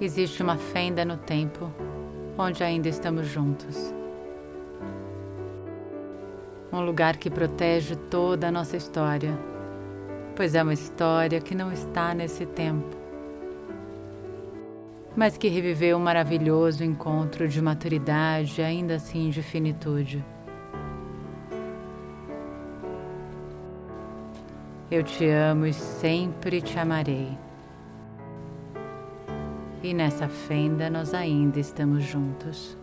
existe uma fenda no tempo onde ainda estamos juntos. Um lugar que protege toda a nossa história, pois é uma história que não está nesse tempo, mas que reviveu um maravilhoso encontro de maturidade, ainda assim de finitude. Eu te amo e sempre te amarei e nessa fenda nós ainda estamos juntos.